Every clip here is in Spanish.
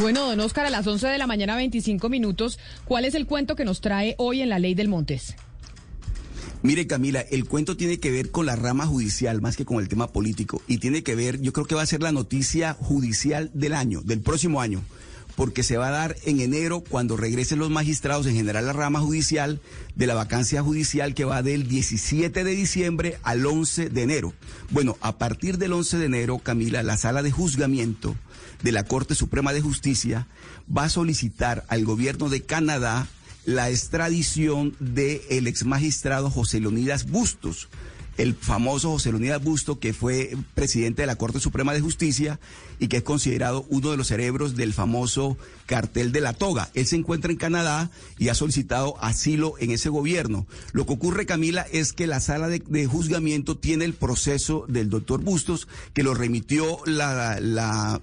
Bueno, don Oscar, a las 11 de la mañana, 25 minutos, ¿cuál es el cuento que nos trae hoy en la ley del Montes? Mire Camila, el cuento tiene que ver con la rama judicial más que con el tema político y tiene que ver, yo creo que va a ser la noticia judicial del año, del próximo año, porque se va a dar en enero cuando regresen los magistrados, en general la rama judicial, de la vacancia judicial que va del 17 de diciembre al 11 de enero. Bueno, a partir del 11 de enero, Camila, la sala de juzgamiento de la Corte Suprema de Justicia va a solicitar al gobierno de Canadá la extradición del ex exmagistrado José Leonidas Bustos, el famoso José Leonidas Bustos, que fue presidente de la Corte Suprema de Justicia y que es considerado uno de los cerebros del famoso cartel de la toga. Él se encuentra en Canadá y ha solicitado asilo en ese gobierno. Lo que ocurre, Camila, es que la sala de, juzgamiento tiene el proceso del doctor Bustos, que lo remitió la, la,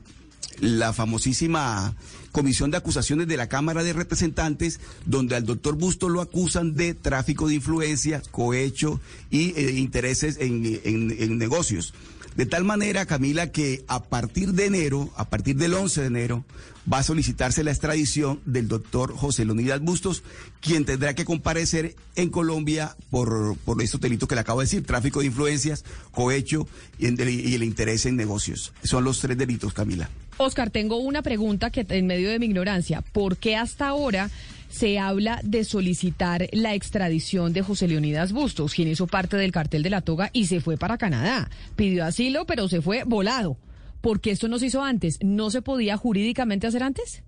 la famosísima comisión de acusaciones de la Cámara de Representantes, donde al doctor Busto lo acusan de tráfico de influencias, cohecho y eh, intereses en, negocios. De tal manera, Camila, que a partir de enero, a partir del 11 de enero, va a solicitarse la extradición del doctor José Leonidas Bustos, quien tendrá que comparecer en Colombia por, por estos delitos que le acabo de decir, tráfico de influencias, cohecho y el interés en negocios. Son los tres delitos, Camila. Oscar, tengo una pregunta que en medio de mi ignorancia, ¿por qué hasta ahora se habla de solicitar la extradición de José Leonidas Bustos, quien hizo parte del cartel de la toga y se fue para Canadá? Pidió asilo, pero se fue volado. ¿Por qué esto no se hizo antes? ¿No se podía jurídicamente hacer antes?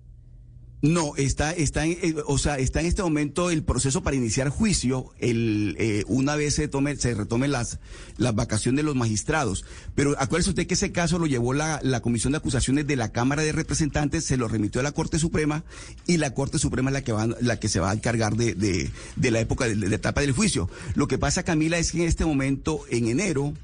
No, está, está, en, eh, o sea, está en este momento el proceso para iniciar juicio, el, eh, una vez se tome, se retome las, las vacaciones de los magistrados. Pero acuérdese usted que ese caso lo llevó la, la Comisión de Acusaciones de la Cámara de Representantes, se lo remitió a la Corte Suprema y la Corte Suprema es la que va, la que se va a encargar de, de, de la época, de, de la etapa del juicio. Lo que pasa, Camila, es que en este momento, en enero,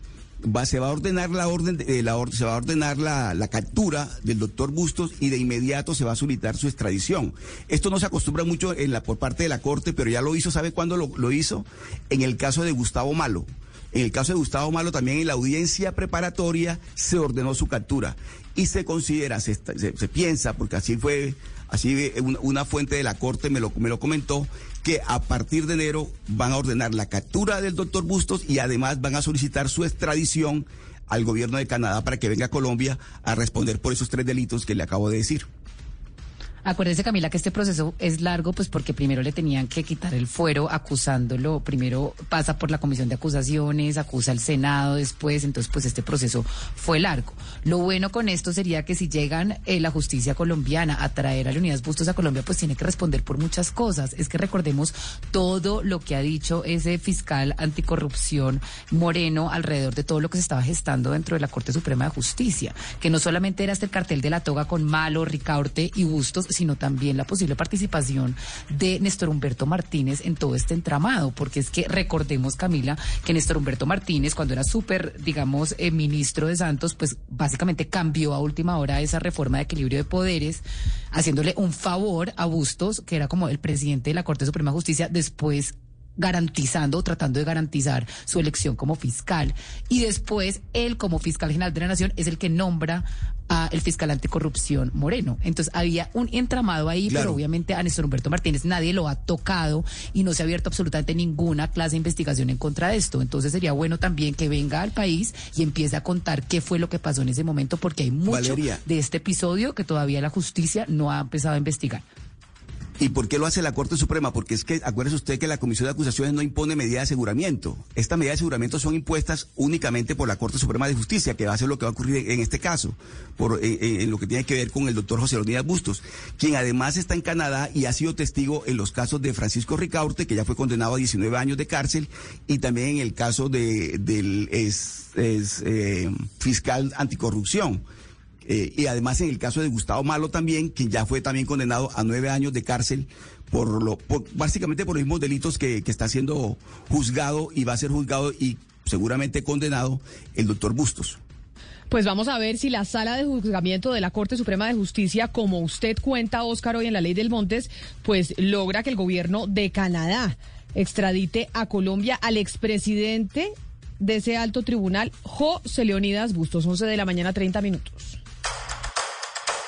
va, se va a ordenar la orden, de, la, se va a ordenar la, la, captura del doctor Bustos y de inmediato se va a solicitar su extradición. Esto no se acostumbra mucho en la, por parte de la Corte, pero ya lo hizo, ¿sabe cuándo lo, hizo? En el caso de Gustavo Malo. En el caso de Gustavo Malo, también en la audiencia preparatoria se ordenó su captura y se considera, se, se, piensa, porque así fue, así una, fuente de la Corte me lo, me lo comentó, que a partir de enero van a ordenar la captura del doctor Bustos y además van a solicitar su extradición al gobierno de Canadá para que venga a Colombia a responder por esos tres delitos que le acabo de decir. Acuérdese, Camila, que este proceso es largo, pues porque primero le tenían que quitar el fuero acusándolo, primero pasa por la comisión de acusaciones, acusa al Senado después, entonces pues este proceso fue largo. Lo bueno con esto sería que si llegan eh, la justicia colombiana a traer a Leonidas Bustos a Colombia, pues tiene que responder por muchas cosas. Es que recordemos todo lo que ha dicho ese fiscal anticorrupción Moreno alrededor de todo lo que se estaba gestando dentro de la Corte Suprema de Justicia, que no solamente era este cartel de la toga con Malo, Ricaurte y Bustos, sino también la posible participación de Néstor Humberto Martínez en todo este entramado, porque es que recordemos, Camila, que Néstor Humberto Martínez, cuando era súper, digamos, eh, ministro de Santos, pues básicamente cambió a última hora esa reforma de equilibrio de poderes, haciéndole un favor a Bustos, que era como el presidente de la Corte Suprema de Justicia, después garantizando o tratando de garantizar su elección como fiscal. Y después él como fiscal general de la Nación es el que nombra a el fiscal anticorrupción Moreno. Entonces había un entramado ahí, pero obviamente a Néstor Humberto Martínez nadie lo ha tocado y no se ha abierto absolutamente ninguna clase de investigación en contra de esto. Entonces sería bueno también que venga al país y empiece a contar qué fue lo que pasó en ese momento, porque hay mucho de este episodio que todavía la justicia no ha empezado a investigar. ¿Y por qué lo hace la Corte Suprema? Porque es que acuérdese usted que la Comisión de Acusaciones no impone medidas de aseguramiento. Estas medidas de aseguramiento son impuestas únicamente por la Corte Suprema de Justicia, que va a ser lo que va a ocurrir en este caso, por, en, lo que tiene que ver con el doctor José Leonidas Bustos, quien además está en Canadá y ha sido testigo en los casos de Francisco Ricaurte, que ya fue condenado a 19 años de cárcel, y también en el caso de, del eh, fiscal anticorrupción Eh, y además en el caso de Gustavo Malo también, quien ya fue también condenado a nueve años de cárcel por lo, por, básicamente por los mismos delitos que, que está siendo juzgado y va a ser juzgado y seguramente condenado el doctor Bustos. Pues vamos a ver si la sala de juzgamiento de la Corte Suprema de Justicia, como usted cuenta, Óscar, hoy en la ley del Montes, pues logra que el gobierno de Canadá extradite a Colombia al expresidente de ese alto tribunal, José Leonidas Bustos, 11 de la mañana, 30 minutos.